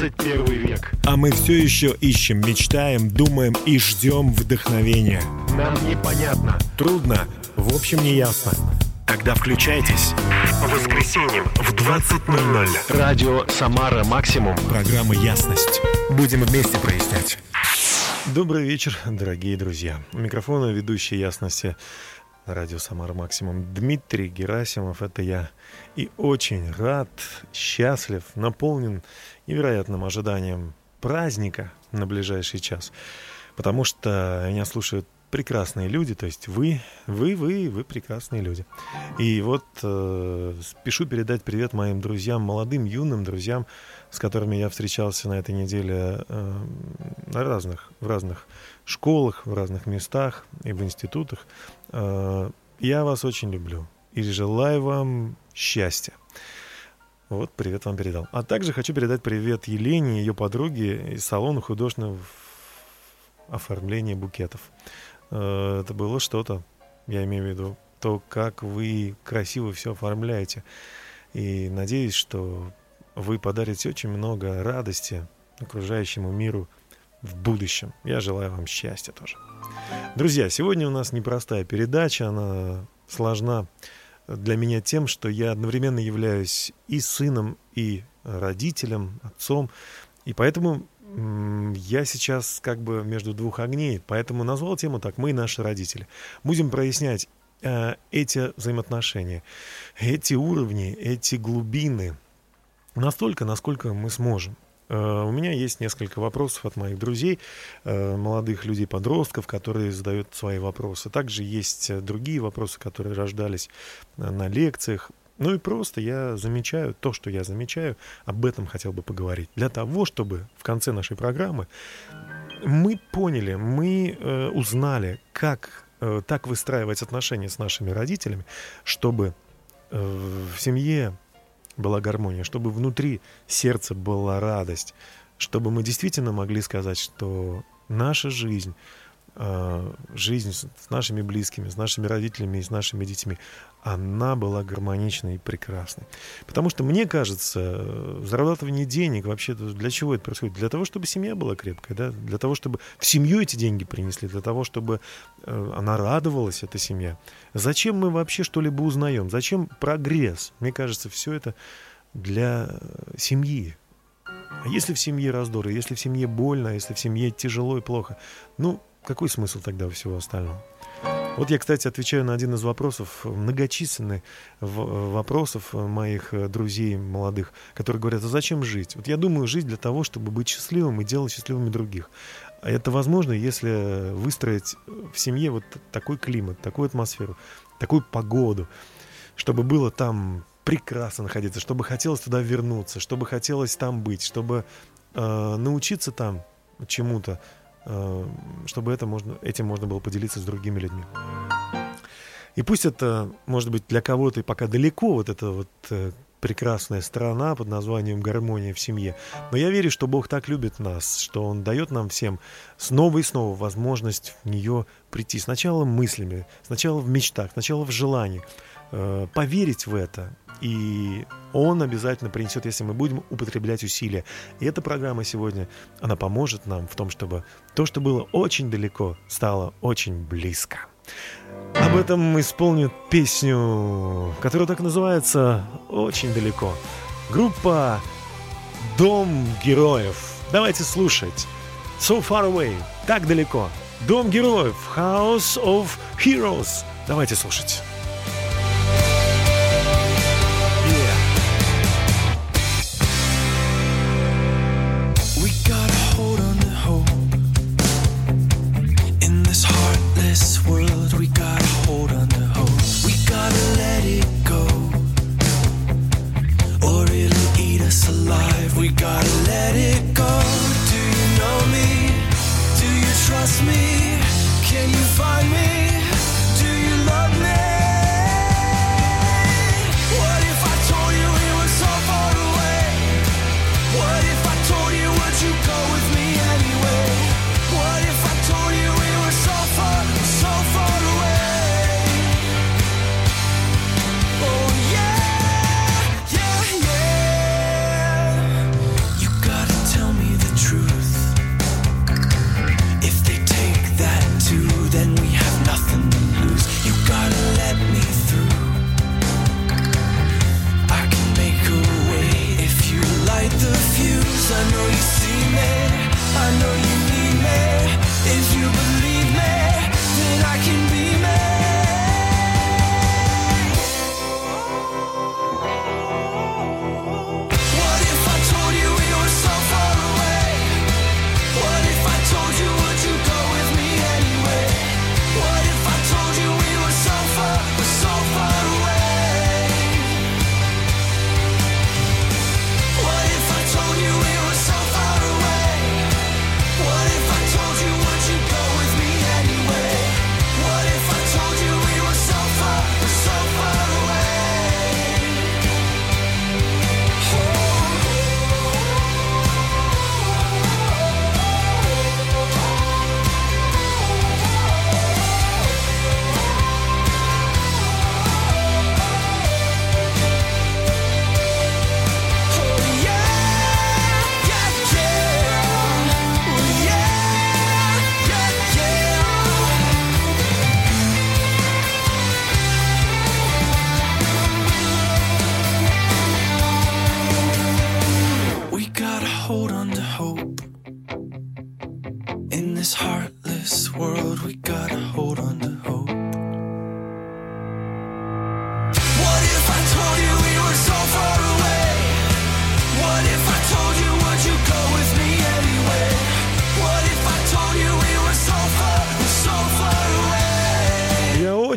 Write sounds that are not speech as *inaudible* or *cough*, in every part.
21 век. А мы все еще ищем, мечтаем, думаем и ждем вдохновения. Нам непонятно. Трудно, в общем, не ясно. Тогда включайтесь. По воскресеньям в 20.00. Радио «Самара Максимум». Программа «Ясность». Будем вместе прояснять. Добрый вечер, дорогие друзья. У микрофона ведущий «Ясности» радио «Самара Максимум» Дмитрий Герасимов. Это я. И очень рад, счастлив, наполнен невероятным ожиданием праздника на ближайший час. Потому что меня слушают прекрасные люди, то есть вы, вы, вы, вы прекрасные люди. И вот э, спешу передать привет моим друзьям, молодым, юным друзьям, с которыми я встречался на этой неделе э, на разных, в разных школах, в разных местах и в институтах. Э, я вас очень люблю и желаю вам счастья. Вот, привет вам передал. А также хочу передать привет Елене, ее подруге из салона художественного оформления букетов. Э, это было что-то, я имею в виду, то, как вы красиво все оформляете. И надеюсь, что вы подарите очень много радости окружающему миру в будущем. Я желаю вам счастья тоже. Друзья, сегодня у нас непростая передача, она сложна для меня тем, что я одновременно являюсь и сыном, и родителем, отцом, и поэтому я сейчас как бы между двух огней, поэтому назвал тему так «Мы и наши родители». Будем прояснять э, эти взаимоотношения, эти уровни, эти глубины настолько, насколько мы сможем. Э, у меня есть несколько вопросов от моих друзей, э, молодых людей, подростков, которые задают свои вопросы. Также есть другие вопросы, которые рождались э, на лекциях. Ну и просто я замечаю то, что я замечаю, об этом хотел бы поговорить. Для того, чтобы в конце нашей программы мы поняли, мы э, узнали, как э, так выстраивать отношения с нашими родителями, чтобы э, в семье была гармония, чтобы внутри сердца была радость, чтобы мы действительно могли сказать, что наша жизнь, жизнь с нашими близкими, с нашими родителями и с нашими детьми, она была гармоничной и прекрасной. Потому что, мне кажется, зарабатывание денег вообще для чего это происходит? Для того, чтобы семья была крепкая, да? для того, чтобы в семью эти деньги принесли, для того, чтобы э, она радовалась, эта семья. Зачем мы вообще что-либо узнаем? Зачем прогресс? Мне кажется, все это для э, семьи. А если в семье раздоры, если в семье больно, если в семье тяжело и плохо, ну, какой смысл тогда всего остального? Вот я, кстати, отвечаю на один из вопросов, многочисленных вопросов моих э, друзей молодых, которые говорят, а зачем жить? Вот я думаю, жить для того, чтобы быть счастливым и делать счастливыми других. А это возможно, если выстроить в семье вот такой климат, такую атмосферу, такую погоду, чтобы было там прекрасно находиться, чтобы хотелось туда вернуться, чтобы хотелось там быть, чтобы э, научиться там чему-то, чтобы это можно, этим можно было поделиться с другими людьми. И пусть это, может быть, для кого-то и пока далеко, вот эта вот э, прекрасная страна под названием «Гармония в семье». Но я верю, что Бог так любит нас, что Он дает нам всем снова и снова возможность в нее прийти. Сначала мыслями, сначала в мечтах, сначала в желании. Э, поверить в это и он обязательно принесет, если мы будем употреблять усилия. И эта программа сегодня, она поможет нам в том, чтобы то, что было очень далеко, стало очень близко. Об этом исполнит песню, которая так называется «Очень далеко». Группа «Дом героев». Давайте слушать. So far away. Так далеко. Дом героев. House of Heroes. Давайте слушать.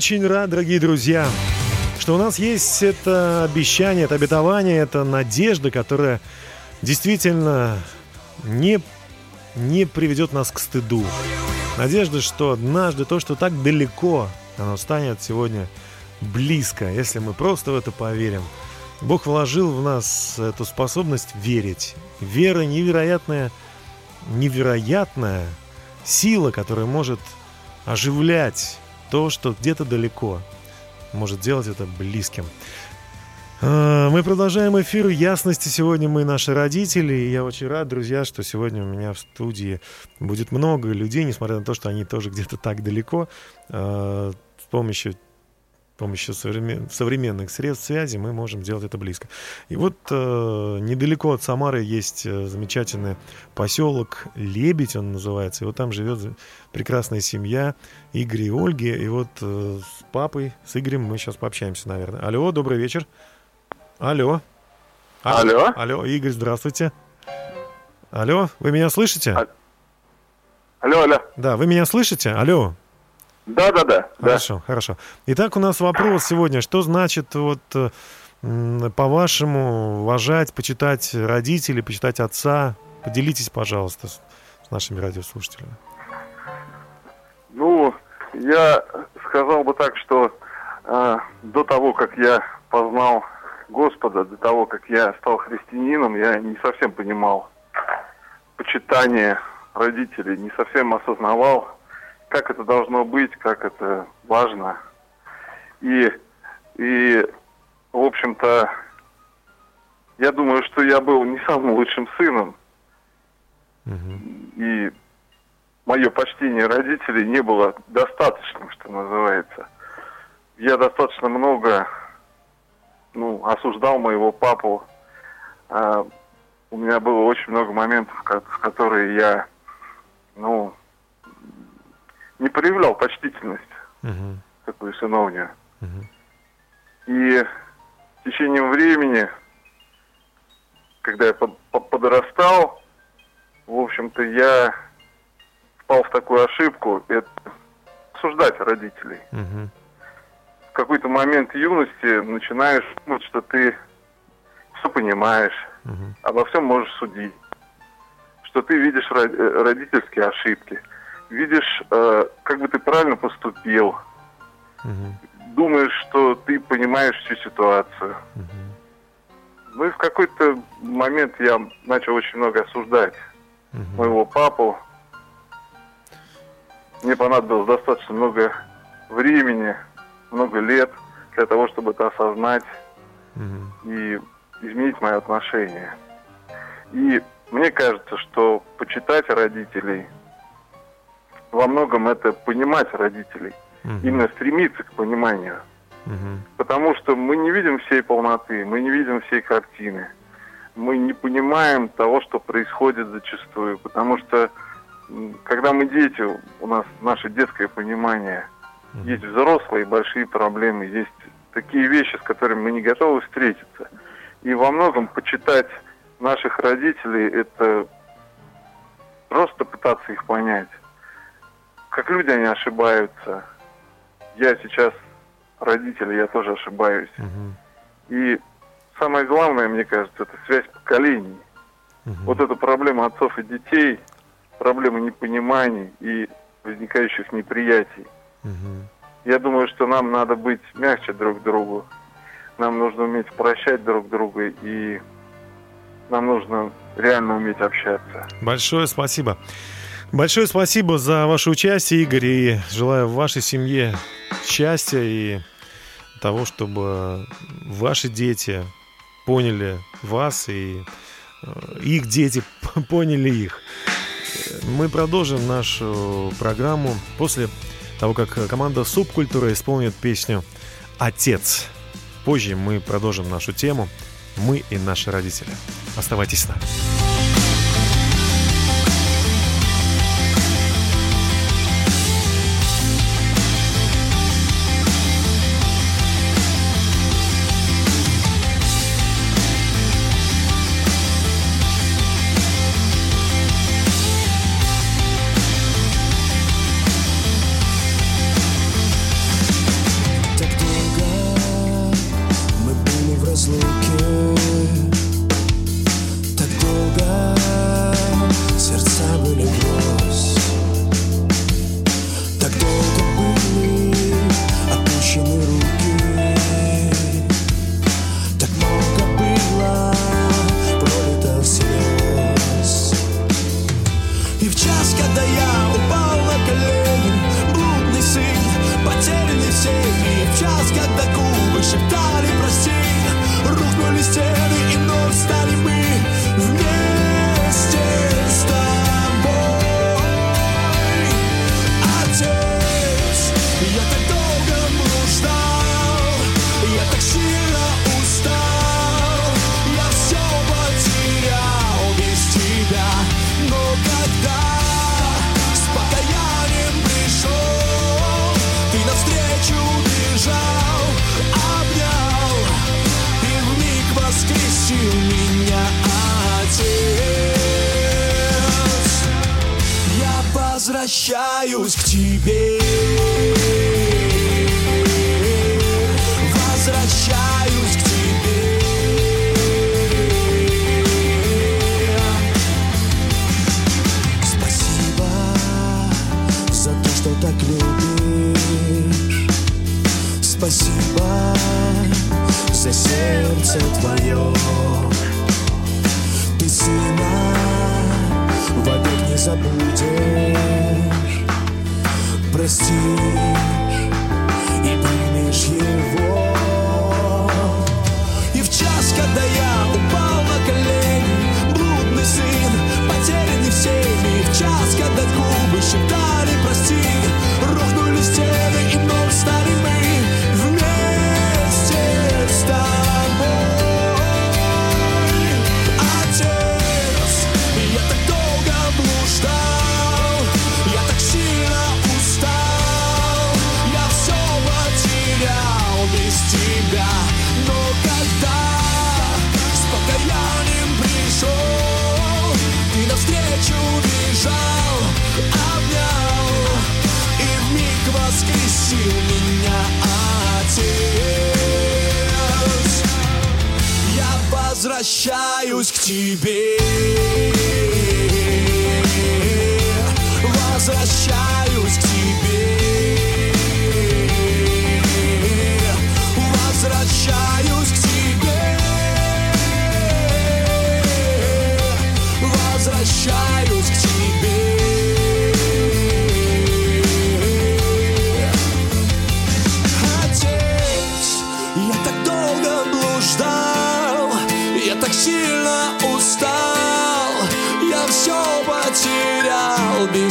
Очень рад, дорогие друзья, что у нас есть это обещание, это обетование, это надежда, которая действительно не, не приведет нас к стыду. Надежда, что однажды то, что так далеко, оно станет сегодня близко, если мы просто в это поверим. Бог вложил в нас эту способность верить. Вера невероятная, невероятная сила, которая может оживлять то, что где-то далеко может делать это близким. А, мы продолжаем эфир ясности. Сегодня мы наши родители. И я очень рад, друзья, что сегодня у меня в студии будет много людей, несмотря на то, что они тоже где-то так далеко. А, с помощью помощью современных средств связи мы можем делать это близко. И вот э, недалеко от Самары есть э, замечательный поселок Лебедь, он называется. И вот там живет прекрасная семья Игоря и Ольги. И вот э, с папой, с Игорем мы сейчас пообщаемся, наверное. Алло, добрый вечер. Алло. Алло. Алло, Игорь, здравствуйте. Алло, вы меня слышите? А... Алло, алло. Да, вы меня слышите? Алло. Да, да, да. Хорошо, да. хорошо. Итак, у нас вопрос сегодня. Что значит вот по-вашему уважать, почитать родителей, почитать отца? Поделитесь, пожалуйста, с, с нашими радиослушателями. Ну, я сказал бы так, что э, до того, как я познал Господа, до того, как я стал христианином, я не совсем понимал почитание родителей, не совсем осознавал, как это должно быть, как это важно. И, и в общем-то, я думаю, что я был не самым лучшим сыном. Угу. И мое почтение родителей не было достаточным, что называется. Я достаточно много ну, осуждал моего папу. А, у меня было очень много моментов, в которые я, ну, не проявлял почтительность uh-huh. такую сыновнюю. Uh-huh. И в течение времени, когда я под, под, подрастал, в общем-то, я впал в такую ошибку, это осуждать родителей. Uh-huh. В какой-то момент юности начинаешь думать, что ты все понимаешь, uh-huh. обо всем можешь судить, что ты видишь э, родительские ошибки – видишь, э, как бы ты правильно поступил, угу. думаешь, что ты понимаешь всю ситуацию. Угу. Ну и в какой-то момент я начал очень много осуждать угу. моего папу. Мне понадобилось достаточно много времени, много лет для того, чтобы это осознать угу. и изменить мое отношение. И мне кажется, что почитать родителей – во многом это понимать родителей, угу. именно стремиться к пониманию. Угу. Потому что мы не видим всей полноты, мы не видим всей картины. мы не понимаем того, что происходит зачастую. Потому что, когда мы дети, у нас наше детское понимание, есть взрослые большие проблемы, есть такие вещи, с которыми мы не готовы встретиться. И во многом почитать наших родителей – это просто пытаться их понять. Как люди они ошибаются. Я сейчас родитель, я тоже ошибаюсь. Угу. И самое главное, мне кажется, это связь поколений. Угу. Вот эта проблема отцов и детей, проблема непониманий и возникающих неприятий. Угу. Я думаю, что нам надо быть мягче друг к другу. Нам нужно уметь прощать друг друга и нам нужно реально уметь общаться. Большое спасибо. Большое спасибо за ваше участие, Игорь, и желаю вашей семье счастья и того, чтобы ваши дети поняли вас и э, их дети *laughs* поняли их. Мы продолжим нашу программу после того, как команда Субкультура исполнит песню «Отец». Позже мы продолжим нашу тему «Мы и наши родители». Оставайтесь с нами. Возвращаюсь к тебе.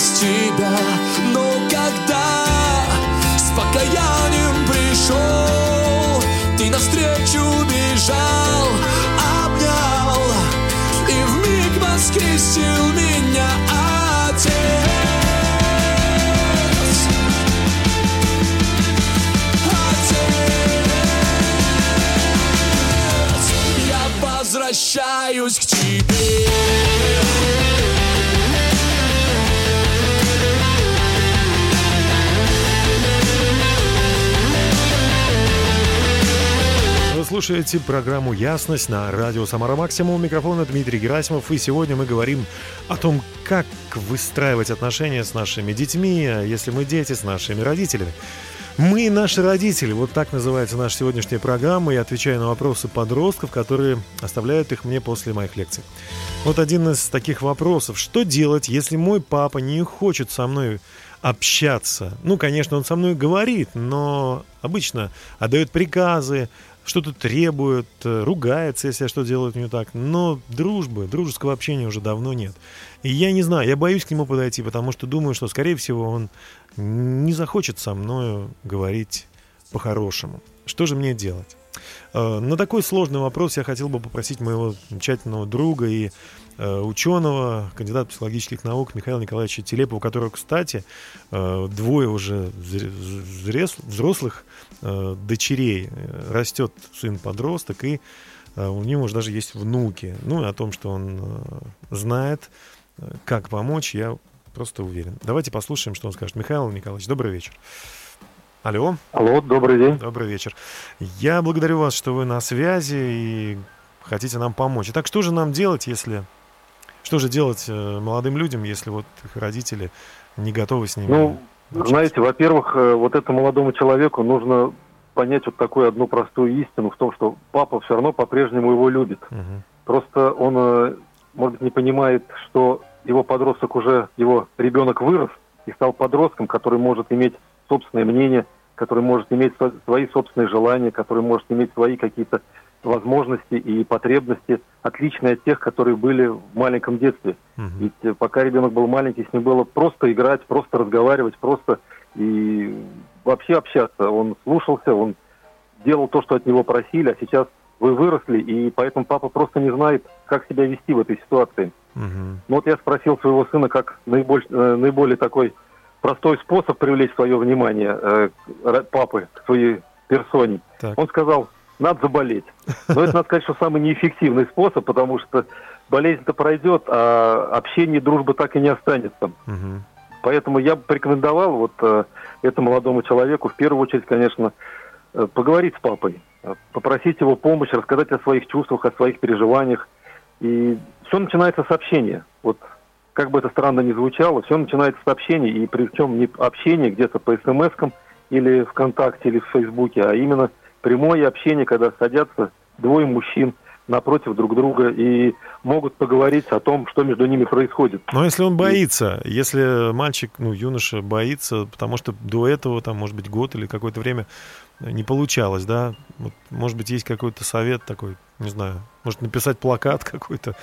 без тебя Но когда с покаянием пришел Ты навстречу бежал, обнял И в миг воскресил меня Отец. Возвращаюсь к слушаете программу «Ясность» на радио «Самара Максимум». Микрофон Дмитрий Герасимов. И сегодня мы говорим о том, как выстраивать отношения с нашими детьми, если мы дети, с нашими родителями. Мы наши родители. Вот так называется наша сегодняшняя программа. Я отвечаю на вопросы подростков, которые оставляют их мне после моих лекций. Вот один из таких вопросов. Что делать, если мой папа не хочет со мной общаться? Ну, конечно, он со мной говорит, но обычно отдает приказы, что-то требует, э, ругается, если я что делаю не так. Но дружбы, дружеского общения уже давно нет. И я не знаю, я боюсь к нему подойти, потому что думаю, что, скорее всего, он не захочет со мной говорить по-хорошему. Что же мне делать? Э, на такой сложный вопрос я хотел бы попросить моего замечательного друга и ученого, кандидата психологических наук Михаила Николаевича Телепова, у которого, кстати, двое уже взрослых э, дочерей. Растет сын-подросток, и э, у него уже даже есть внуки. Ну, и о том, что он э, знает, э, как помочь, я просто уверен. Давайте послушаем, что он скажет. Михаил Николаевич, добрый вечер. Алло. Алло, добрый день. Добрый вечер. Я благодарю вас, что вы на связи и хотите нам помочь. Итак, что же нам делать, если... Что же делать э, молодым людям, если вот их родители не готовы с ними ну, знаете, во-первых, э, вот этому молодому человеку нужно понять вот такую одну простую истину в том, что папа все равно по-прежнему его любит. Угу. Просто он, э, может быть, не понимает, что его подросток уже, его ребенок вырос и стал подростком, который может иметь собственное мнение, который может иметь свои собственные желания, который может иметь свои какие-то возможности и потребности, отличные от тех, которые были в маленьком детстве. Угу. Ведь э, пока ребенок был маленький, с ним было просто играть, просто разговаривать, просто и вообще общаться. Он слушался, он делал то, что от него просили, а сейчас вы выросли, и поэтому папа просто не знает, как себя вести в этой ситуации. Угу. Ну вот я спросил своего сына, как наиболь, э, наиболее такой простой способ привлечь свое внимание э, папы к своей персоне. Так. Он сказал, надо заболеть. Но это, надо сказать, что самый неэффективный способ, потому что болезнь-то пройдет, а общение и дружба так и не останется. Угу. Поэтому я бы порекомендовал вот э, этому молодому человеку, в первую очередь, конечно, э, поговорить с папой, попросить его помощь, рассказать о своих чувствах, о своих переживаниях. И все начинается с общения. Вот как бы это странно ни звучало, все начинается с общения, и причем не общение где-то по смс-кам или ВКонтакте, или в Фейсбуке, а именно – прямое общение, когда садятся двое мужчин напротив друг друга и могут поговорить о том, что между ними происходит. Но если он боится, и... если мальчик, ну, юноша боится, потому что до этого, там, может быть, год или какое-то время не получалось, да, вот, может быть, есть какой-то совет такой, не знаю, может написать плакат *laughs* какой-то,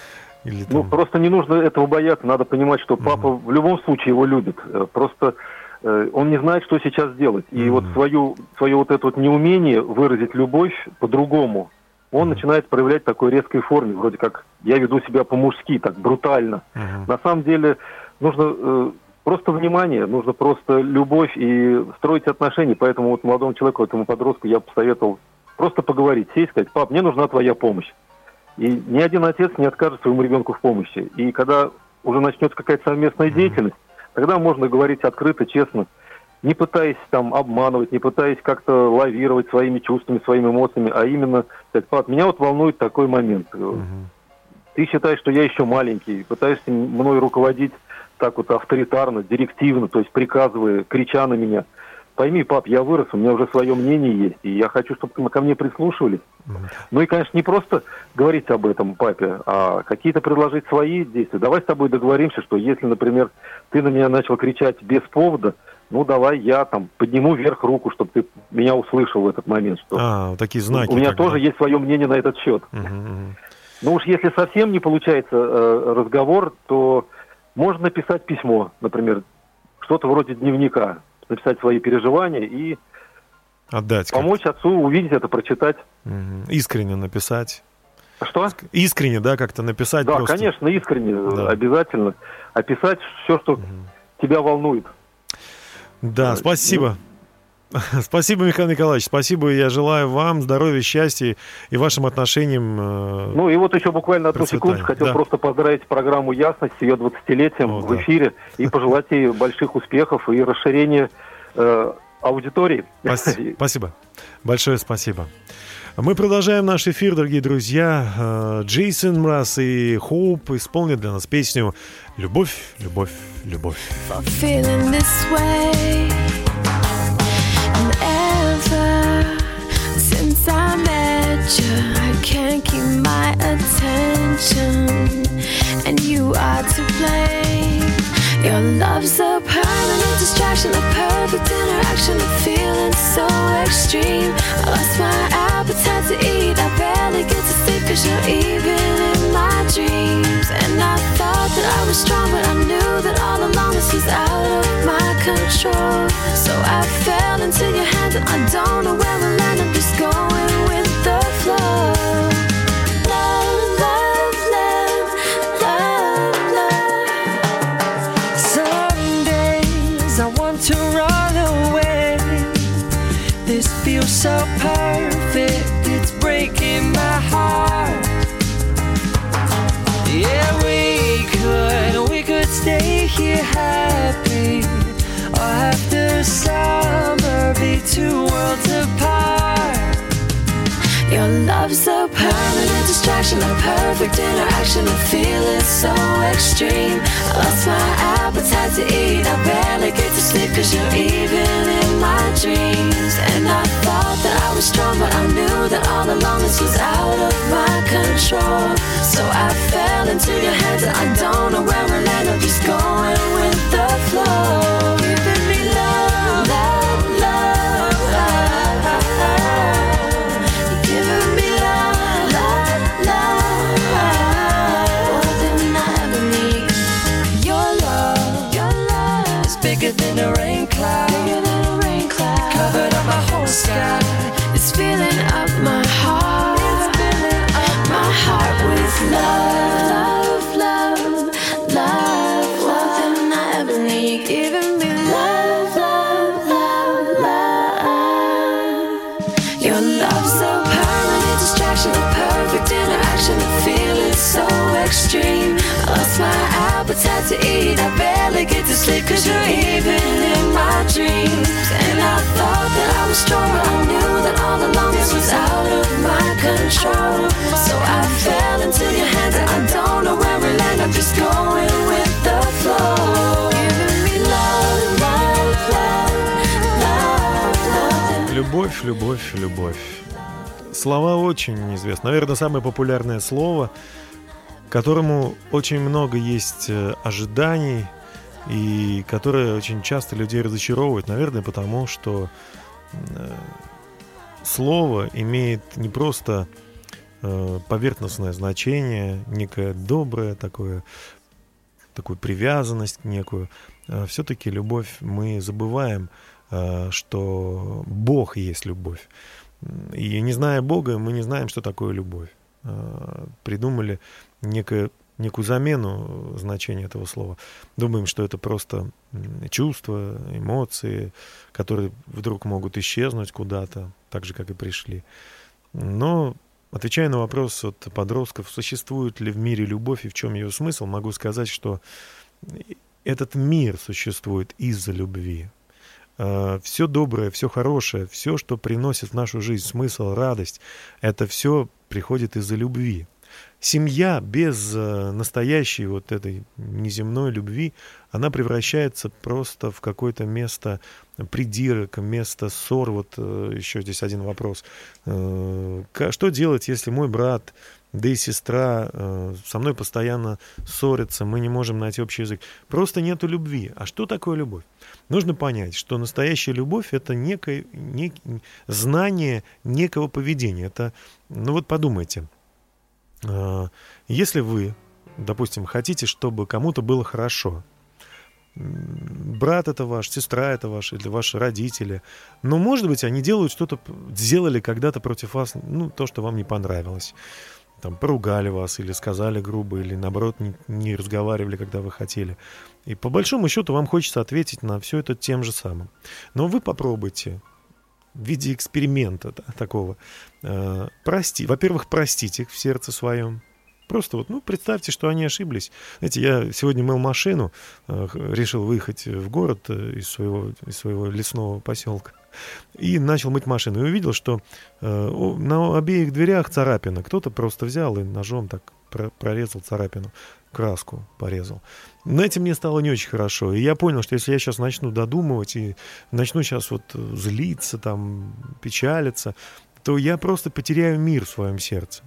или там... Ну, просто не нужно этого бояться, надо понимать, что папа угу. в любом случае его любит, э, просто он не знает, что сейчас делать. И mm-hmm. вот свою, свое вот это вот неумение выразить любовь по-другому, он начинает проявлять в такой резкой форме, вроде как я веду себя по-мужски, так брутально. Mm-hmm. На самом деле нужно э, просто внимание, нужно просто любовь и строить отношения. Поэтому вот молодому человеку, этому подростку я посоветовал просто поговорить, сесть, сказать, пап, мне нужна твоя помощь. И ни один отец не откажет своему ребенку в помощи. И когда уже начнется какая-то совместная mm-hmm. деятельность, Тогда можно говорить открыто, честно, не пытаясь там обманывать, не пытаясь как-то лавировать своими чувствами, своими эмоциями, а именно сказать, пап, меня вот волнует такой момент. Угу. Ты считаешь, что я еще маленький, пытаешься мной руководить так вот авторитарно, директивно, то есть приказывая, крича на меня – пойми, пап, я вырос, у меня уже свое мнение есть, и я хочу, чтобы ко мне прислушивались. Ну и, конечно, не просто говорить об этом папе, а какие-то предложить свои действия. Давай с тобой договоримся, что если, например, ты на меня начал кричать без повода, ну давай я там подниму вверх руку, чтобы ты меня услышал в этот момент. Что а, такие знаки. У меня тоже бы. есть свое мнение на этот счет. Угу, угу. Ну уж если совсем не получается э, разговор, то можно написать письмо, например, что-то вроде дневника написать свои переживания и Отдать помочь отцу увидеть это, прочитать. Угу. Искренне написать. Что? Искренне, да, как-то написать. Да, просто. конечно, искренне, да. обязательно. Описать все, что угу. тебя волнует. Да, спасибо. *laughs* Спасибо, Михаил Николаевич, спасибо. Я желаю вам здоровья, счастья и вашим отношениям. Э, ну и вот еще буквально одну секунду хотел да. просто поздравить программу «Ясность» с ее 20-летием О, в да. эфире и *laughs* пожелать ей больших успехов и расширения э, аудитории. *laughs* Спасибо. Большое спасибо. Мы продолжаем наш эфир, дорогие друзья. Э, Джейсон Мраз и Хоуп исполнят для нас песню «Любовь, любовь, любовь». I can't keep my attention, and you are to blame. Your love's a permanent distraction, a perfect interaction, a feeling so extreme. I lost my appetite to eat, I barely get to sleep cause you're even in my dreams. And I thought that I was strong, but I knew that all along this was out of my control. So I fell into your hands, and I don't know where we'll end. I'm just going summer be two worlds apart. Your love's a permanent distraction, a perfect interaction, a feeling so extreme. I lost my appetite to eat, I barely get to sleep cause you're even in my dreams. And I thought that I was strong, but I knew that all along this was out of my control. So I fell into your hands and I don't know where we'll end, I'm just going with sleep cause you're even in my dreams. And I thought that I was strong, but I knew that all along this was out of my control. So I fell into your hands and I don't know where we'll end, I'm just going with the flow. Giving me love, love, love, love, love. Любовь, любовь, любовь. Слова очень известны. Наверное, самое популярное слово, которому очень много есть э, ожиданий и которое очень часто людей разочаровывает. Наверное, потому что э, слово имеет не просто э, поверхностное значение, некое доброе такое, такую привязанность некую. Все-таки любовь мы забываем, э, что Бог есть любовь. И не зная Бога, мы не знаем, что такое любовь. Придумали некое, некую замену значения этого слова. Думаем, что это просто чувства, эмоции, которые вдруг могут исчезнуть куда-то, так же, как и пришли. Но, отвечая на вопрос от подростков, существует ли в мире любовь и в чем ее смысл, могу сказать, что этот мир существует из-за любви. Все доброе, все хорошее, все, что приносит в нашу жизнь смысл, радость, это все приходит из-за любви. Семья без э, настоящей вот этой неземной любви, она превращается просто в какое-то место придирок, место ссор. Вот э, еще здесь один вопрос. Э, Что делать, если мой брат, да и сестра со мной постоянно ссорятся, мы не можем найти общий язык? Просто нету любви. А что такое любовь? Нужно понять, что настоящая любовь это некое нек, знание некого поведения. Это, ну вот подумайте, если вы, допустим, хотите, чтобы кому-то было хорошо, брат это ваш, сестра это ваш, или ваши родители. Но, может быть, они делают что-то, сделали когда-то против вас, ну, то, что вам не понравилось. Там, поругали вас, или сказали грубо, или, наоборот, не, не разговаривали, когда вы хотели. И, по большому счету, вам хочется ответить на все это тем же самым. Но вы попробуйте в виде эксперимента да, такого. Э, прости, во-первых, простить их в сердце своем, Просто вот, ну, представьте, что они ошиблись. Знаете, я сегодня мыл машину, э, решил выехать в город э, из своего, из своего лесного поселка. И начал мыть машину. И увидел, что э, на обеих дверях царапина. Кто-то просто взял и ножом так прорезал царапину, краску порезал. Но этим мне стало не очень хорошо. И я понял, что если я сейчас начну додумывать и начну сейчас вот злиться, там, печалиться, то я просто потеряю мир в своем сердце.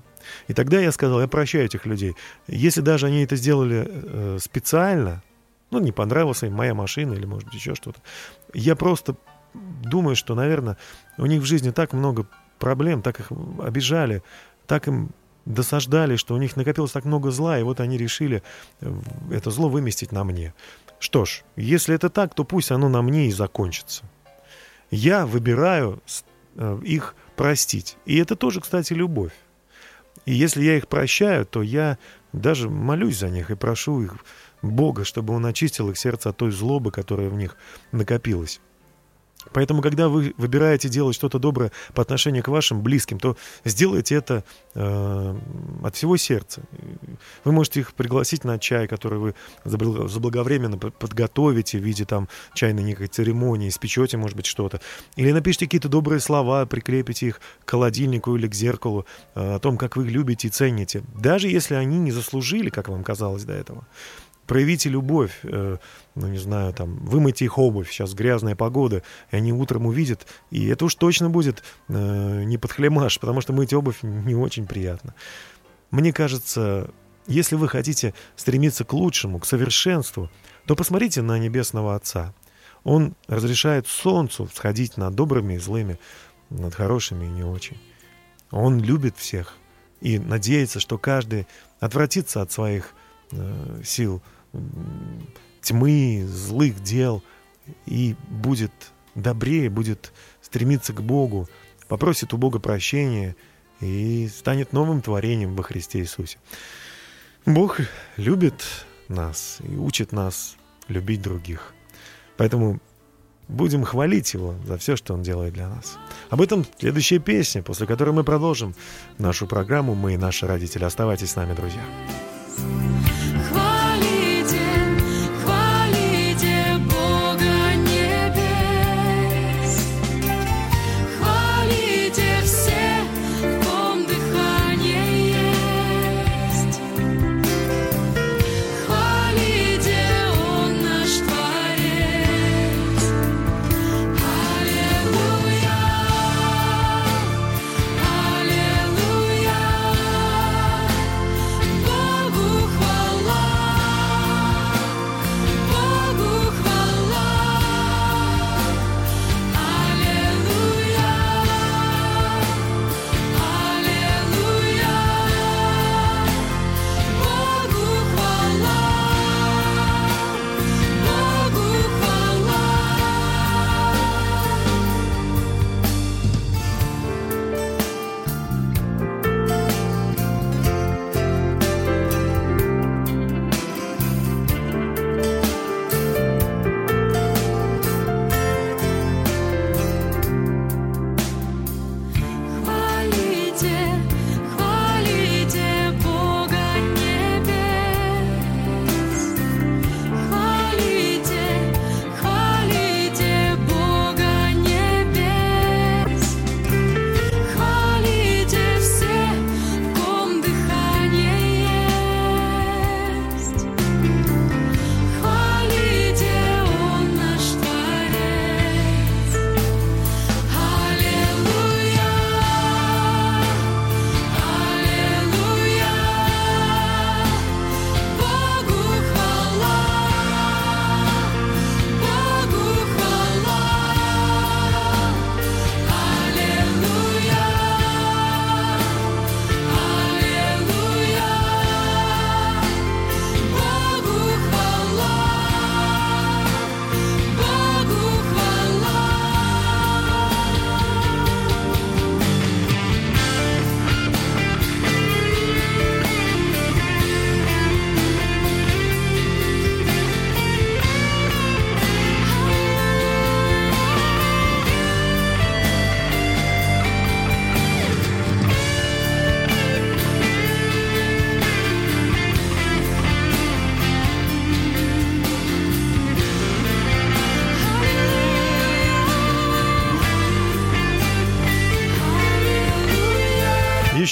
И тогда я сказал, я прощаю этих людей. Если даже они это сделали э, специально, ну, не понравилась им моя машина или, может быть, еще что-то, я просто думаю, что, наверное, у них в жизни так много проблем, так их обижали, так им досаждали, что у них накопилось так много зла, и вот они решили э, это зло выместить на мне. Что ж, если это так, то пусть оно на мне и закончится. Я выбираю э, их простить. И это тоже, кстати, любовь. И если я их прощаю, то я даже молюсь за них и прошу их Бога, чтобы Он очистил их сердце от той злобы, которая в них накопилась. Поэтому, когда вы выбираете делать что-то доброе по отношению к вашим близким, то сделайте это э, от всего сердца. Вы можете их пригласить на чай, который вы заблаговременно подготовите в виде там чайной некой церемонии, испечете, может быть, что-то. Или напишите какие-то добрые слова, прикрепите их к холодильнику или к зеркалу э, о том, как вы их любите и цените. Даже если они не заслужили, как вам казалось до этого проявите любовь, э, ну, не знаю, там, вымойте их обувь, сейчас грязная погода, и они утром увидят, и это уж точно будет э, не подхлемаш, потому что мыть обувь не очень приятно. Мне кажется, если вы хотите стремиться к лучшему, к совершенству, то посмотрите на Небесного Отца. Он разрешает солнцу сходить над добрыми и злыми, над хорошими и не очень. Он любит всех и надеется, что каждый отвратится от своих э, сил тьмы, злых дел и будет добрее, будет стремиться к Богу, попросит у Бога прощения и станет новым творением во Христе Иисусе. Бог любит нас и учит нас любить других. Поэтому будем хвалить Его за все, что Он делает для нас. Об этом следующая песня, после которой мы продолжим нашу программу «Мы и наши родители». Оставайтесь с нами, друзья.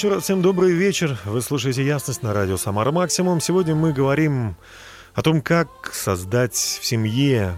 Еще раз всем добрый вечер. Вы слушаете «Ясность» на радио «Самара Максимум». Сегодня мы говорим о том, как создать в семье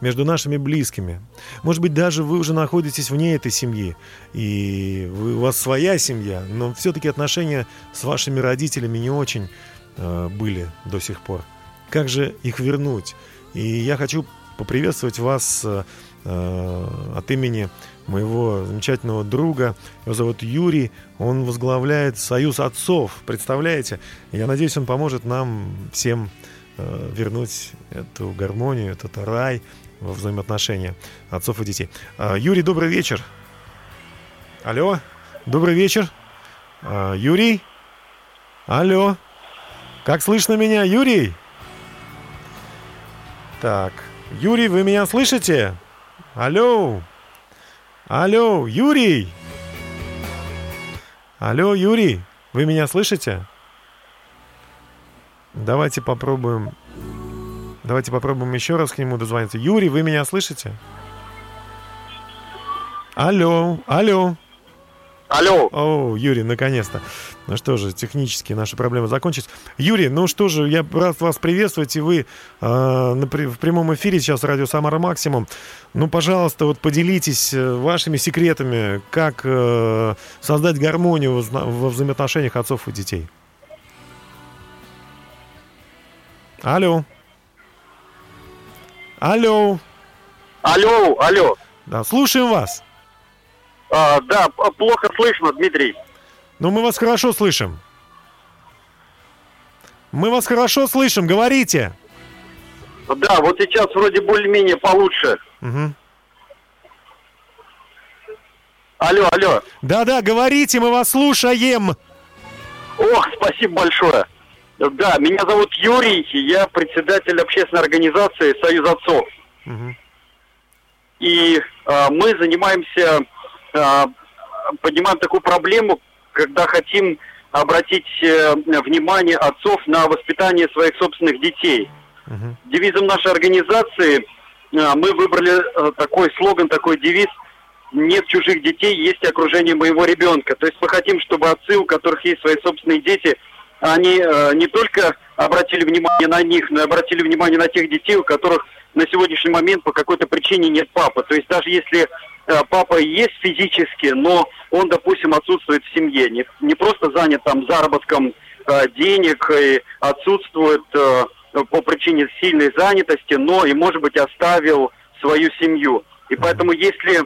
между нашими близкими. Может быть, даже вы уже находитесь вне этой семьи, и вы, у вас своя семья, но все-таки отношения с вашими родителями не очень э, были до сих пор. Как же их вернуть? И я хочу поприветствовать вас э, э от имени моего замечательного друга. Его зовут Юрий. Он возглавляет Союз отцов. Представляете? Я надеюсь, он поможет нам всем э, вернуть эту гармонию, этот рай во взаимоотношения отцов и детей. Э, Юрий, добрый вечер. Алло, добрый вечер. Э, Юрий? Алло. Как слышно меня, Юрий? Так, Юрий, вы меня слышите? Алло. Алло, Юрий! Алло, Юрий, вы меня слышите? Давайте попробуем... Давайте попробуем еще раз к нему дозвониться. Юрий, вы меня слышите? Алло, алло. Алло. О, Юрий, наконец-то. Ну что же, технически наши проблемы закончились. Юрий, ну что же, я рад вас приветствовать, и вы э, на, в прямом эфире сейчас радио Самара Максимум. Ну, пожалуйста, вот поделитесь э, вашими секретами, как э, создать гармонию во взаимоотношениях отцов и детей. Алло. Алло. Алло, алло. Да, слушаем вас. А, да, плохо слышно, Дмитрий. Ну, мы вас хорошо слышим. Мы вас хорошо слышим, говорите. Да, вот сейчас вроде более-менее получше. Угу. Алло, алло. Да-да, говорите, мы вас слушаем. Ох, спасибо большое. Да, меня зовут Юрий, я председатель общественной организации «Союз отцов». Угу. И э, мы занимаемся поднимаем такую проблему, когда хотим обратить э, внимание отцов на воспитание своих собственных детей. Uh-huh. Девизом нашей организации э, мы выбрали э, такой слоган, такой девиз «Нет чужих детей, есть окружение моего ребенка». То есть мы хотим, чтобы отцы, у которых есть свои собственные дети, они не только обратили внимание на них, но и обратили внимание на тех детей, у которых на сегодняшний момент по какой-то причине нет папы. То есть даже если папа есть физически, но он, допустим, отсутствует в семье, не, не просто занят там заработком э, денег и отсутствует э, по причине сильной занятости, но и, может быть, оставил свою семью. И поэтому, если э,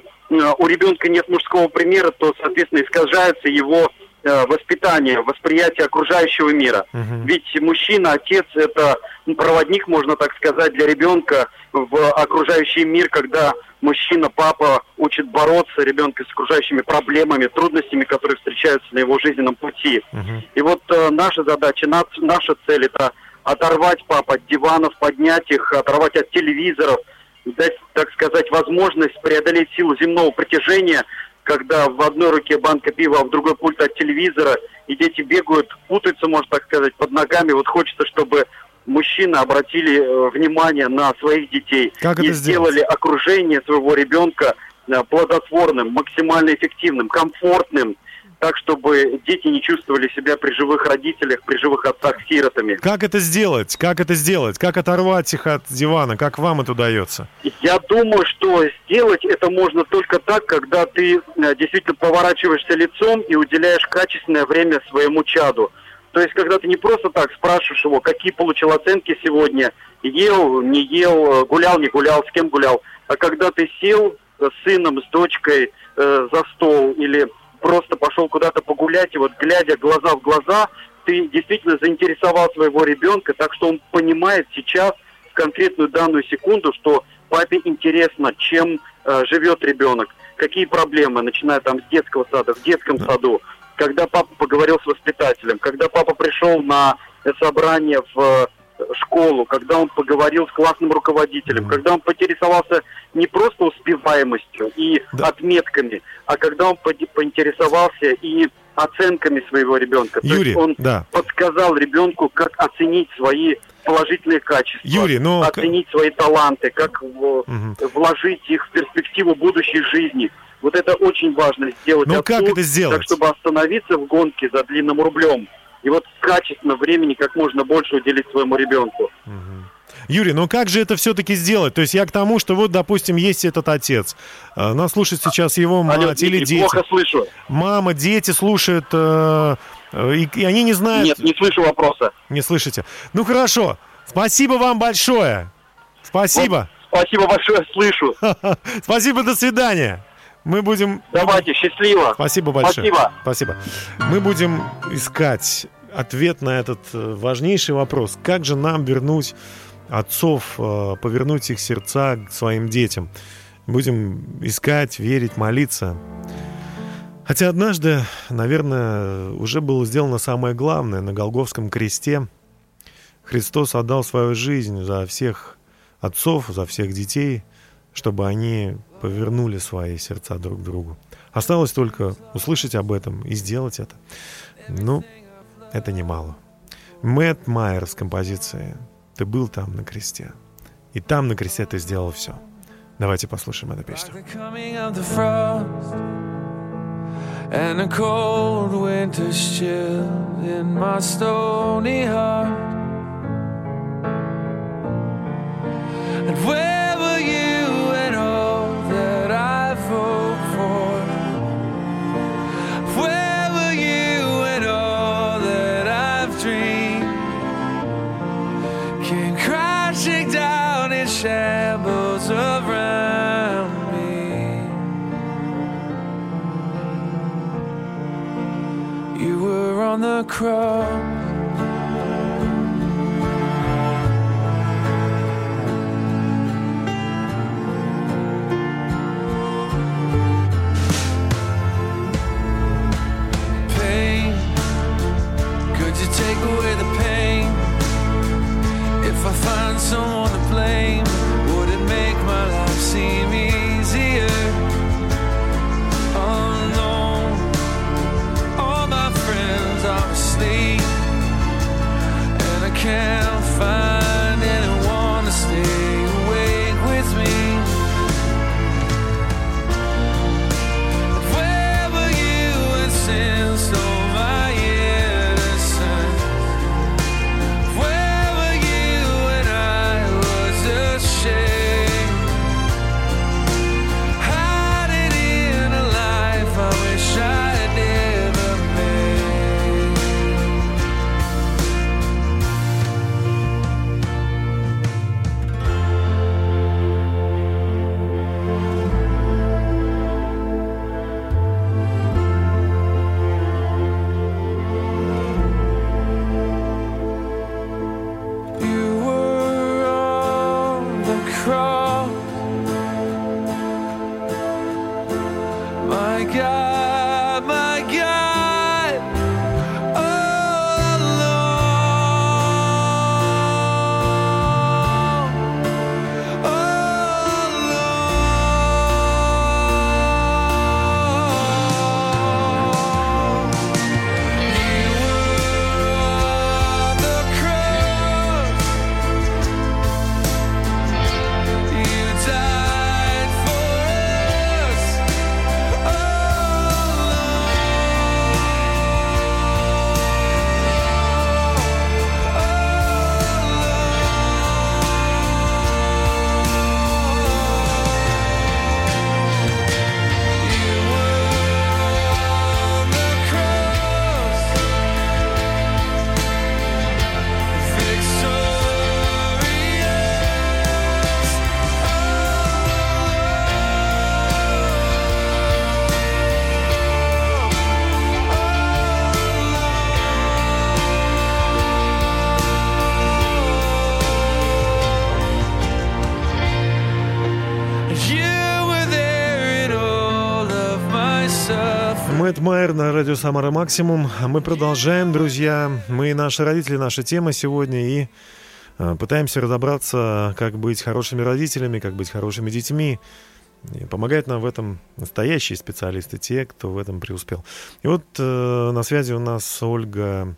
у ребенка нет мужского примера, то, соответственно, искажается его э, воспитание, восприятие окружающего мира. Uh-huh. Ведь мужчина, отец, это проводник, можно так сказать, для ребенка в окружающий мир, когда мужчина, папа учит бороться ребенка с окружающими проблемами, трудностями, которые встречаются на его жизненном пути. Uh-huh. И вот э, наша задача, наш, наша цель это оторвать папа от диванов, поднять их, оторвать от телевизоров, дать, так сказать, возможность преодолеть силу земного притяжения, когда в одной руке банка пива, а в другой пульт от телевизора, и дети бегают, путаются, можно так сказать, под ногами. Вот хочется, чтобы мужчины обратили э, внимание на своих детей как и сделали сделать? окружение своего ребенка э, плодотворным, максимально эффективным, комфортным, так, чтобы дети не чувствовали себя при живых родителях, при живых отцах сиротами. Как это сделать? Как это сделать? Как оторвать их от дивана? Как вам это удается? Я думаю, что сделать это можно только так, когда ты э, действительно поворачиваешься лицом и уделяешь качественное время своему чаду. То есть, когда ты не просто так спрашиваешь его, какие получил оценки сегодня, ел, не ел, гулял, не гулял, с кем гулял, а когда ты сел с сыном, с дочкой э, за стол или просто пошел куда-то погулять, и вот глядя глаза в глаза, ты действительно заинтересовал своего ребенка, так что он понимает сейчас, в конкретную данную секунду, что папе интересно, чем э, живет ребенок, какие проблемы, начиная там с детского сада, в детском саду, когда папа поговорил с воспитателем, когда папа пришел на собрание в школу, когда он поговорил с классным руководителем, mm-hmm. когда он поинтересовался не просто успеваемостью и да. отметками, а когда он по- поинтересовался и оценками своего ребенка. Юрий, То есть он да. подсказал ребенку, как оценить свои положительные качества, Юрий, ну... оценить свои таланты, как угу. вложить их в перспективу будущей жизни. Вот это очень важно сделать. Ну как это сделать? Так, чтобы остановиться в гонке за длинным рублем. И вот качественно времени как можно больше уделить своему ребенку. Угу. Юрий, ну как же это все-таки сделать? То есть я к тому, что вот, допустим, есть этот отец. Э, нас слушает сейчас его мать Алло, или дети. плохо слышу. Мама, дети слушают, э, э, и, и они не знают... Нет, не слышу вопроса. Не слышите. Ну хорошо. Спасибо вам большое. Спасибо. Вот, спасибо большое, слышу. *laughs* Спасибо, до свидания. Мы будем... Давайте, счастливо. Спасибо большое. Спасибо. Спасибо. Мы будем искать ответ на этот важнейший вопрос. Как же нам вернуть отцов, э, повернуть их сердца к своим детям. Будем искать, верить, молиться. Хотя однажды, наверное, уже было сделано самое главное. На Голговском кресте Христос отдал свою жизнь за всех отцов, за всех детей, чтобы они повернули свои сердца друг к другу. Осталось только услышать об этом и сделать это. Ну, это немало. Мэтт Майер с композицией ты был там на кресте. И там на кресте ты сделал все. Давайте послушаем эту песню. And where cross. Радио Самара Максимум. Мы продолжаем, друзья. Мы и наши родители, наша тема сегодня. И э, пытаемся разобраться, как быть хорошими родителями, как быть хорошими детьми. И помогают нам в этом настоящие специалисты, те, кто в этом преуспел. И вот э, на связи у нас Ольга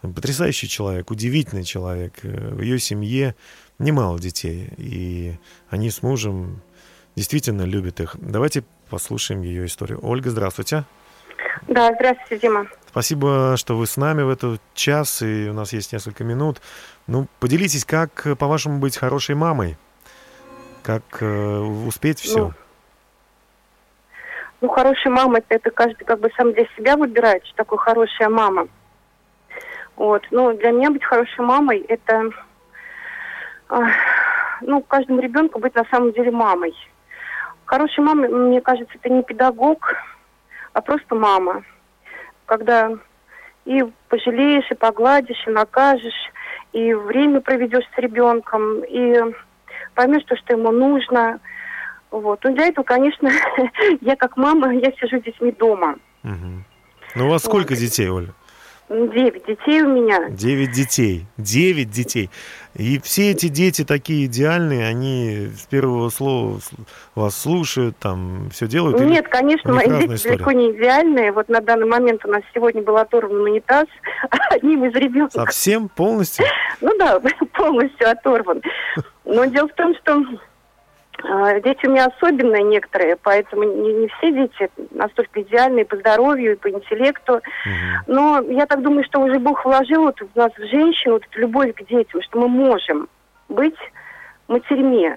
потрясающий человек, удивительный человек. В ее семье немало детей, и они с мужем действительно любят их. Давайте послушаем ее историю. Ольга, здравствуйте. Да, здравствуйте, Дима. Спасибо, что вы с нами в этот час, и у нас есть несколько минут. Ну, поделитесь, как, по-вашему, быть хорошей мамой? Как э, успеть все? Ну, ну, хорошая мама, это, каждый как бы сам для себя выбирает, что такое хорошая мама. Вот. Ну, для меня быть хорошей мамой, это, э, ну, каждому ребенку быть на самом деле мамой. Хорошая мама, мне кажется, это не педагог, а просто мама. Когда и пожалеешь, и погладишь, и накажешь, и время проведешь с ребенком, и поймешь то, что ему нужно. Вот. Ну, для этого, конечно, *laughs* я как мама, я сижу с детьми дома. Угу. Ну, у вас сколько вот. детей, Оля? Девять детей у меня. Девять детей. Девять детей. И все эти дети такие идеальные, они с первого слова вас слушают, там все делают? Нет, конечно, мои дети история? далеко не идеальные. Вот на данный момент у нас сегодня был оторван унитаз *laughs* одним из ребенков. Совсем? Полностью? Ну да, *laughs* полностью оторван. Но дело в том, что дети у меня особенные некоторые, поэтому не, не все дети настолько идеальные по здоровью и по интеллекту. Угу. Но я так думаю, что уже Бог вложил вот в нас, в женщину, вот эту любовь к детям, что мы можем быть матерьми.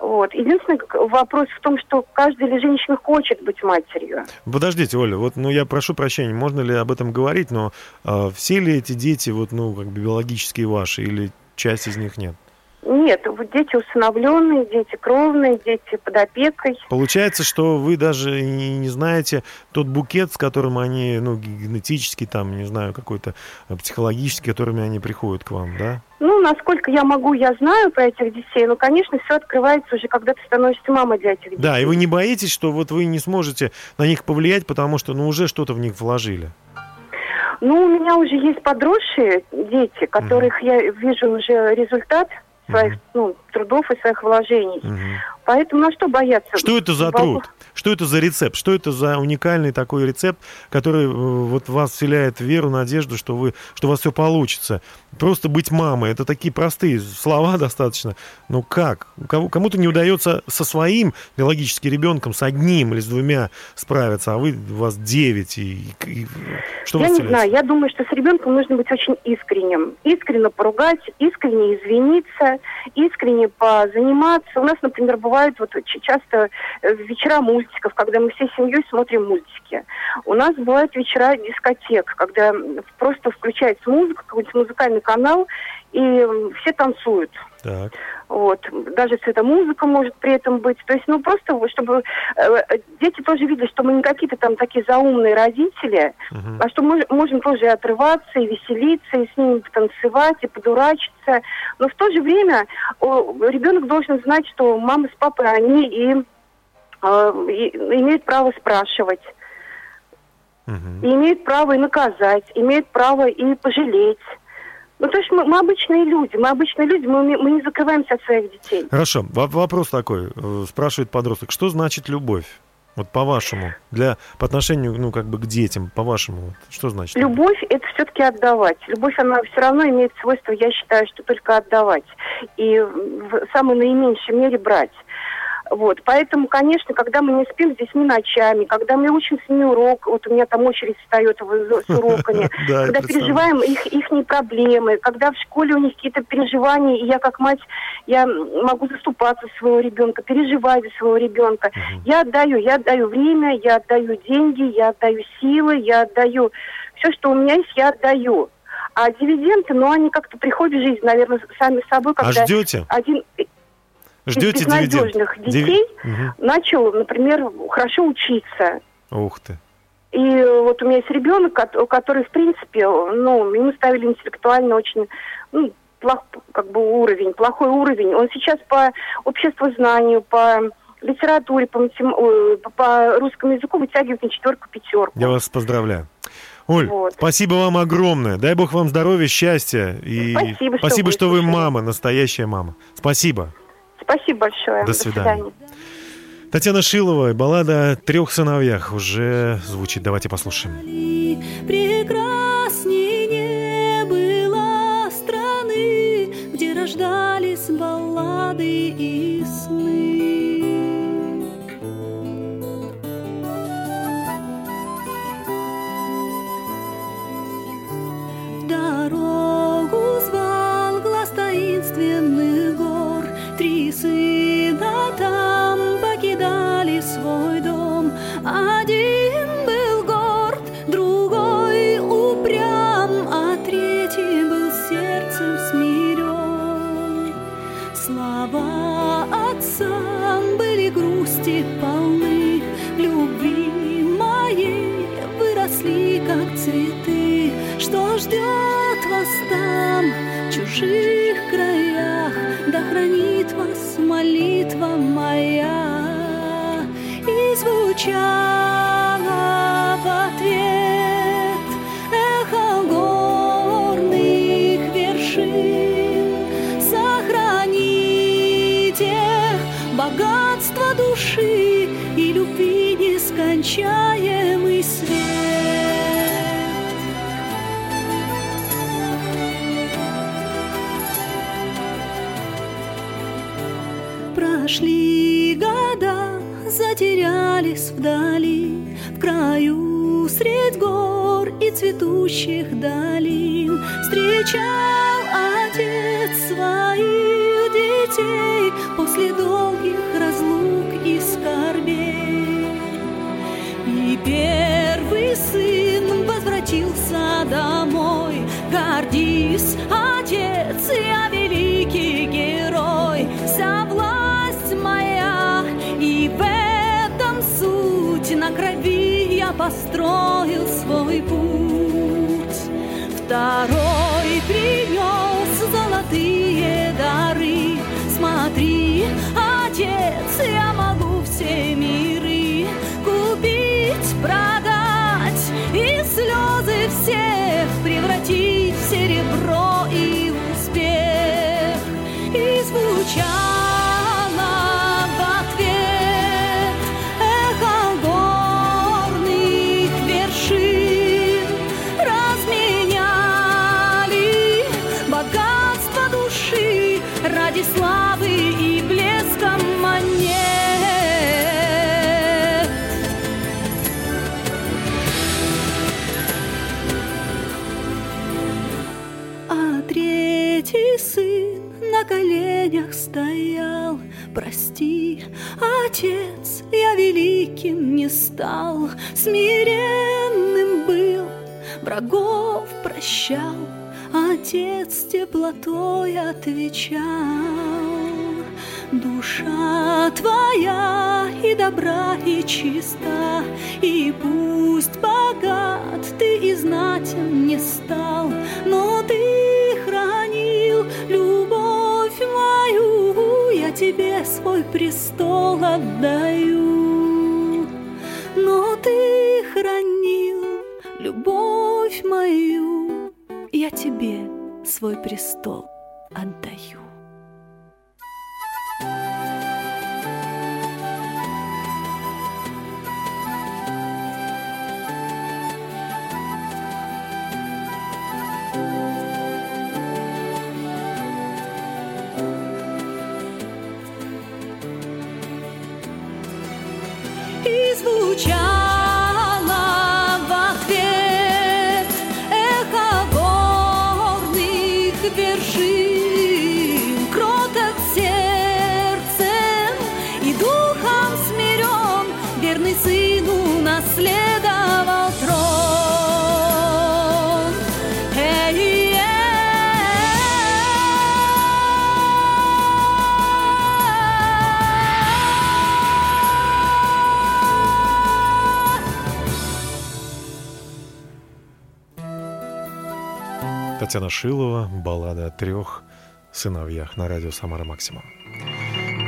Вот. Единственный вопрос в том, что каждая ли женщина хочет быть матерью. Подождите, Оля, вот, ну я прошу прощения, можно ли об этом говорить, но э, все ли эти дети, вот, ну, как бы биологические ваши, или часть из них нет? Нет, дети усыновленные, дети кровные, дети под опекой. Получается, что вы даже не, не знаете тот букет, с которым они, ну, генетически, там, не знаю, какой-то э, психологический, которыми они приходят к вам, да? Ну, насколько я могу, я знаю про этих детей, но, конечно, все открывается уже, когда ты становишься мамой для этих детей. Да, и вы не боитесь, что вот вы не сможете на них повлиять, потому что, ну, уже что-то в них вложили? Ну, у меня уже есть подросшие дети, которых mm. я вижу уже результат – своих ну, трудов и своих вложений. Угу. Поэтому на что бояться? Что это за труд? Что это за рецепт? Что это за уникальный такой рецепт, который э, вот вас вселяет веру, надежду, что вы, что у вас все получится? Просто быть мамой, это такие простые слова *laughs* достаточно. Ну как? Кому-то не удается со своим биологическим ребенком, с одним или с двумя справиться, а вы, у вас девять. И, и, что я не знаю, я думаю, что с ребенком нужно быть очень искренним. Искренне поругать, искренне извиниться, искренне позаниматься. У нас, например, бывает вот часто э, вечера мультиков, когда мы всей семьей смотрим мультики. У нас бывают вечера дискотек, когда просто включается музыка, какой-нибудь музыкальный канал, и все танцуют. Так. Вот. Даже если это музыка может при этом быть. То есть, ну, просто, чтобы э, дети тоже видели, что мы не какие-то там такие заумные родители, uh-huh. а что мы можем тоже и отрываться, и веселиться, и с ними танцевать, и подурачиться. Но в то же время о, ребенок должен знать, что мама с папой, они и, э, и имеют право спрашивать. Uh-huh. И имеют право и наказать, имеют право и пожалеть. Ну, то есть мы, мы обычные люди, мы обычные люди, мы, мы не закрываемся от своих детей. Хорошо, вопрос такой, э, спрашивает подросток, что значит любовь? Вот по-вашему, для, по отношению, ну, как бы к детям, по-вашему, вот, что значит? Любовь – это все-таки отдавать. Любовь, она все равно имеет свойство, я считаю, что только отдавать. И в самой наименьшей мере брать. Вот, поэтому, конечно, когда мы не спим с детьми ночами, когда мы учим с ними урок, вот у меня там очередь встает с *laughs* уроками, когда переживаем их их проблемы, когда в школе у них какие-то переживания, и я как мать, я могу заступаться за своего ребенка, переживать за своего ребенка. Я отдаю, я отдаю время, я отдаю деньги, я отдаю силы, я отдаю все, что у меня есть, я отдаю. А дивиденды, ну, они как-то приходят в жизнь, наверное, сами собой. А когда а ждете? Один, Ждете из безнадежных дивиденд? детей Диви... начал, например, хорошо учиться. Ух ты. И вот у меня есть ребенок, который, в принципе, ну, ему ставили интеллектуально очень, ну, плох, как бы уровень, плохой уровень. Он сейчас по обществознанию, по литературе, по, матем... по русскому языку вытягивает на четверку, пятерку. Я вас поздравляю. Оль, вот. спасибо вам огромное. Дай бог вам здоровья, счастья. И спасибо, спасибо что, что вы мама, настоящая мама. Спасибо. Спасибо большое. До свидания. До свидания. Татьяна Шилова, баллада о трех сыновьях уже звучит. Давайте послушаем. Прекрасней не было страны, где рождались баллады и сны. В Один был горд, другой упрям, а третий был сердцем смирен. Слова отца были грусти полны, любви моей выросли, как цветы. Что ждет вас там, в чужих краях, да хранит вас молитва моя. И звучала в ответ эхо горных вершин. Сохраните богатство души и любви нескончаемый цветущих долин. Встречал Отец, я великим не стал, смиренным был, врагов прощал. Отец теплотой отвечал, Душа твоя и добра, и чиста, И пусть богат ты и знатен не стал, Но ты хранил любовь тебе свой престол отдаю. Но ты хранил любовь мою, Я тебе свой престол отдаю. Татьяна Шилова, баллада о трех сыновьях на радио «Самара Максимум».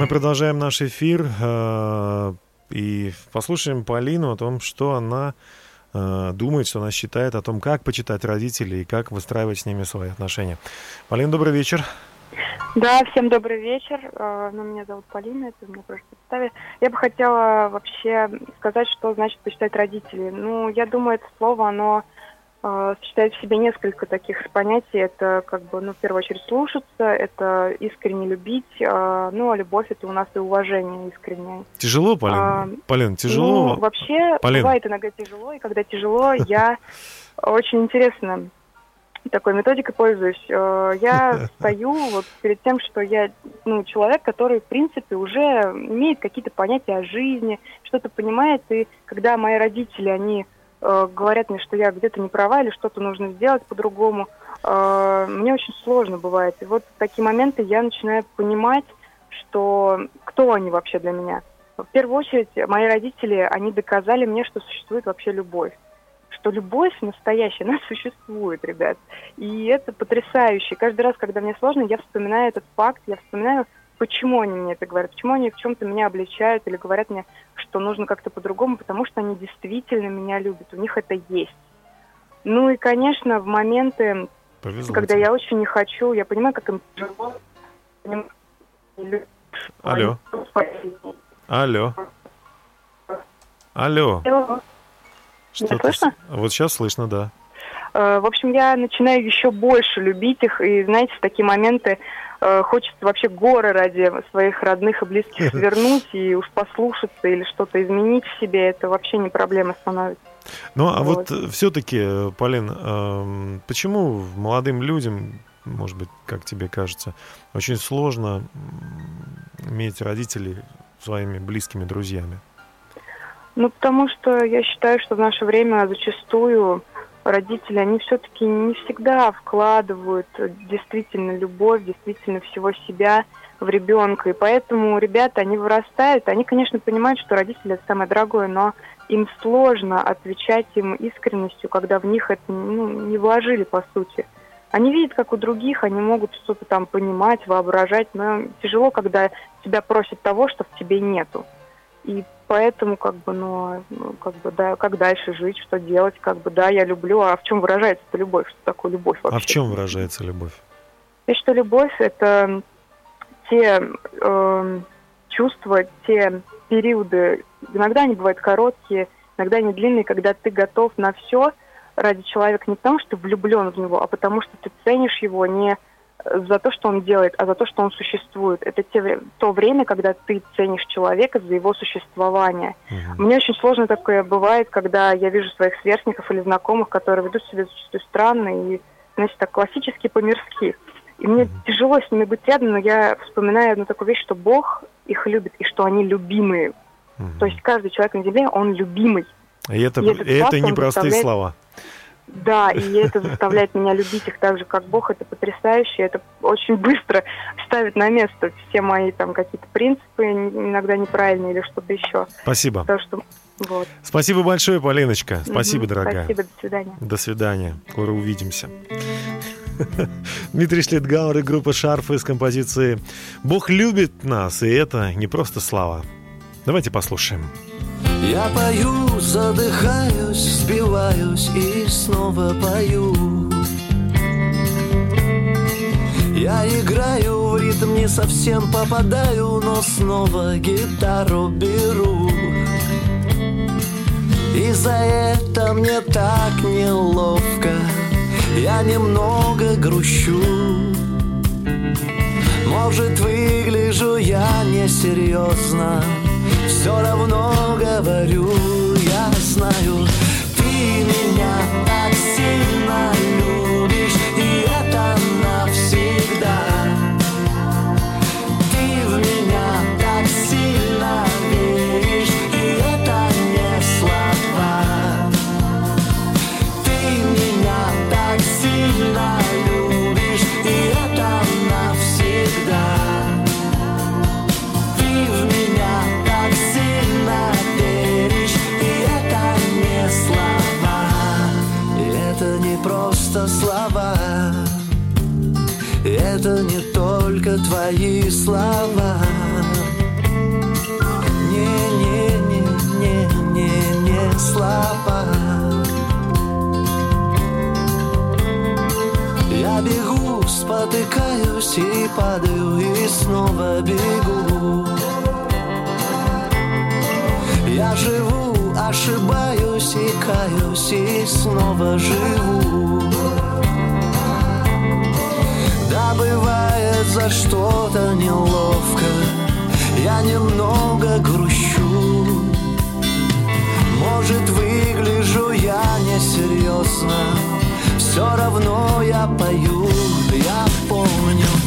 Мы продолжаем наш эфир э, и послушаем Полину о том, что она э, думает, что она считает о том, как почитать родителей и как выстраивать с ними свои отношения. Полин, добрый вечер. Да, всем добрый вечер. Э, Ну, меня зовут Полина, это меня просто представили. Я бы хотела вообще сказать, что значит почитать родителей. Ну, я думаю, это слово, оно сочетает в себе несколько таких понятий. Это, как бы, ну, в первую очередь, слушаться, это искренне любить, э, ну, а любовь это у нас и уважение искреннее. Тяжело, Полин? А, Полин, тяжело? Ну, вообще, Полин. бывает иногда тяжело, и когда тяжело, я очень интересно такой методикой пользуюсь. Э, я *laughs* стою вот перед тем, что я ну, человек, который, в принципе, уже имеет какие-то понятия о жизни, что-то понимает. И когда мои родители, они э, говорят мне, что я где-то не права или что-то нужно сделать по-другому, э, мне очень сложно бывает. И вот в такие моменты я начинаю понимать, что кто они вообще для меня. В первую очередь, мои родители, они доказали мне, что существует вообще любовь что любовь настоящая, *laughs* она существует, ребят. И это потрясающе. Каждый раз, когда мне сложно, я вспоминаю этот факт, я вспоминаю, почему они мне это говорят, почему они в чем-то меня обличают или говорят мне, что нужно как-то по-другому, потому что они действительно меня любят, у них это есть. Ну и, конечно, в моменты, Повезло когда тебе. я очень не хочу, я понимаю, как им тяжело. Алло. Алло. Алло. Алло. Что слышно? Вот сейчас слышно, да. Э, в общем, я начинаю еще больше любить их, и, знаете, в такие моменты э, хочется вообще горы ради своих родных и близких *laughs* свернуть и уж послушаться или что-то изменить в себе, это вообще не проблема становится. Ну, а вот, вот все-таки, Полин, э, почему молодым людям, может быть, как тебе кажется, очень сложно иметь родителей своими близкими друзьями? Ну, потому что я считаю, что в наше время зачастую родители, они все-таки не всегда вкладывают действительно любовь, действительно всего себя в ребенка. И поэтому ребята, они вырастают, они, конечно, понимают, что родители это самое дорогое, но им сложно отвечать им искренностью, когда в них это ну, не вложили, по сути. Они видят, как у других, они могут что-то там понимать, воображать, но тяжело, когда тебя просят того, что в тебе нету. И поэтому, как бы, ну, ну, как бы, да, как дальше жить, что делать, как бы, да, я люблю, а в чем выражается эта любовь, что такое любовь вообще? А в чем выражается любовь? Я считаю, любовь – это те э, чувства, те периоды, иногда они бывают короткие, иногда они длинные, когда ты готов на все ради человека не потому, что ты влюблен в него, а потому что ты ценишь его не за то, что он делает, а за то, что он существует. Это те, то время, когда ты ценишь человека за его существование. Угу. Мне очень сложно такое бывает, когда я вижу своих сверстников или знакомых, которые ведут себя зачастую странно и, знаете, так классически по-мирски. И мне угу. тяжело с ними быть рядом, но я вспоминаю одну такую вещь, что Бог их любит и что они любимые. Угу. То есть каждый человек на земле, он любимый. И это, и это, это непростые слова. Да, и это заставляет меня любить их так же, как Бог. Это потрясающе. Это очень быстро ставит на место все мои там какие-то принципы, иногда неправильные или что-то еще. Спасибо. То, что вот. Спасибо большое, Полиночка. Спасибо, дорогая. Спасибо, до свидания. До свидания. Скоро увидимся. *laughs* Дмитрий Шлитгауэр и группа Шарфы с композицией «Бог любит нас», и это не просто слава. Давайте послушаем. Я пою, задыхаюсь, сбиваюсь и снова пою. Я играю в ритм, не совсем попадаю, но снова гитару беру. И за это мне так неловко, я немного грущу. Может, выгляжу я несерьезно все равно говорю, я знаю, так сильно. любишь, твои слова. Не, не, не, не, не, не слова. Я бегу, спотыкаюсь и падаю, и снова бегу. Я живу, ошибаюсь и каюсь и снова живу Да бывает за что-то неловко. Я немного грущу. Может выгляжу я несерьезно. Все равно я пою, я помню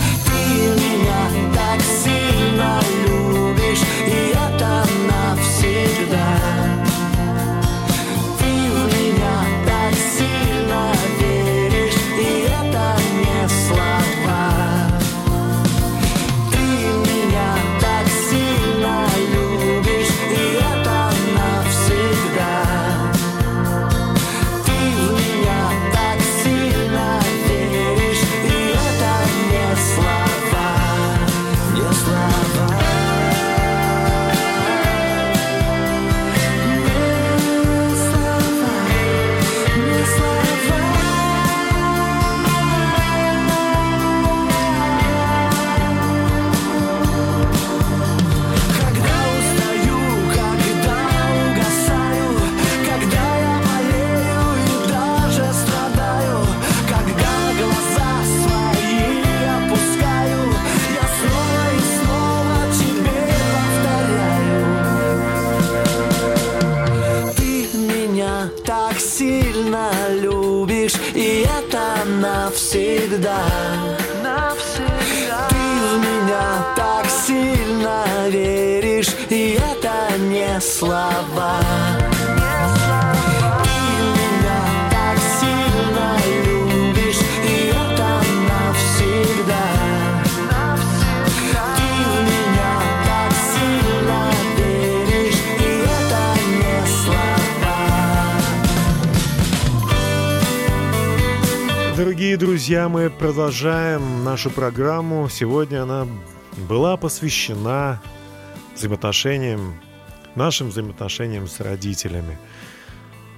продолжаем нашу программу. Сегодня она была посвящена взаимоотношениям, нашим взаимоотношениям с родителями.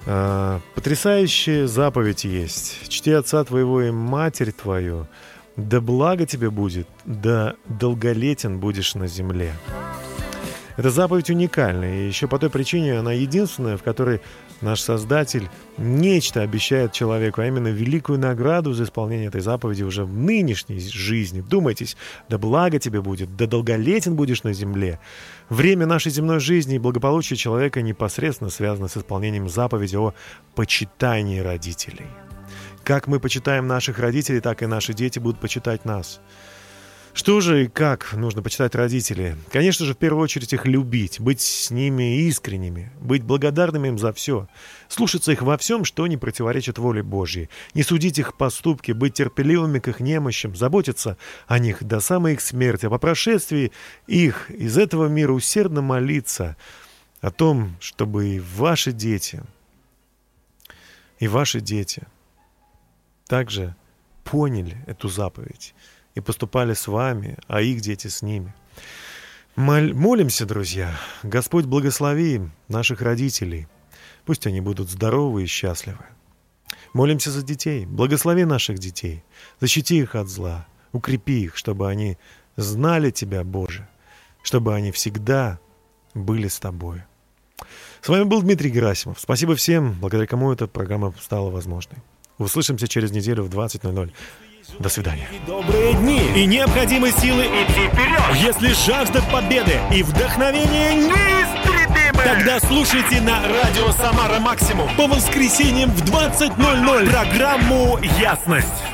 А, Потрясающая заповедь есть. Чти отца твоего и матерь твою, да благо тебе будет, да долголетен будешь на земле. Эта заповедь уникальна, и еще по той причине она единственная, в которой наш Создатель нечто обещает человеку, а именно великую награду за исполнение этой заповеди уже в нынешней жизни. Вдумайтесь, да благо тебе будет, да долголетен будешь на земле. Время нашей земной жизни и благополучия человека непосредственно связано с исполнением заповеди о почитании родителей. Как мы почитаем наших родителей, так и наши дети будут почитать нас. Что же и как нужно почитать родителей? Конечно же, в первую очередь их любить, быть с ними искренними, быть благодарными им за все, слушаться их во всем, что не противоречит воле Божьей, не судить их поступки, быть терпеливыми к их немощам, заботиться о них до самой их смерти, а по прошествии их из этого мира усердно молиться о том, чтобы и ваши дети, и ваши дети также поняли эту заповедь и поступали с вами, а их дети с ними. Моль- молимся, друзья. Господь благослови наших родителей. Пусть они будут здоровы и счастливы. Молимся за детей. Благослови наших детей. Защити их от зла. Укрепи их, чтобы они знали Тебя, Боже. Чтобы они всегда были с Тобой. С вами был Дмитрий Герасимов. Спасибо всем, благодаря кому эта программа стала возможной. Услышимся через неделю в 20.00. До свидания. Добрые дни и необходимы силы идти вперед. Если жажда победы и вдохновение неистребимы, тогда слушайте на радио Самара Максимум по воскресеньям в 20.00 программу «Ясность».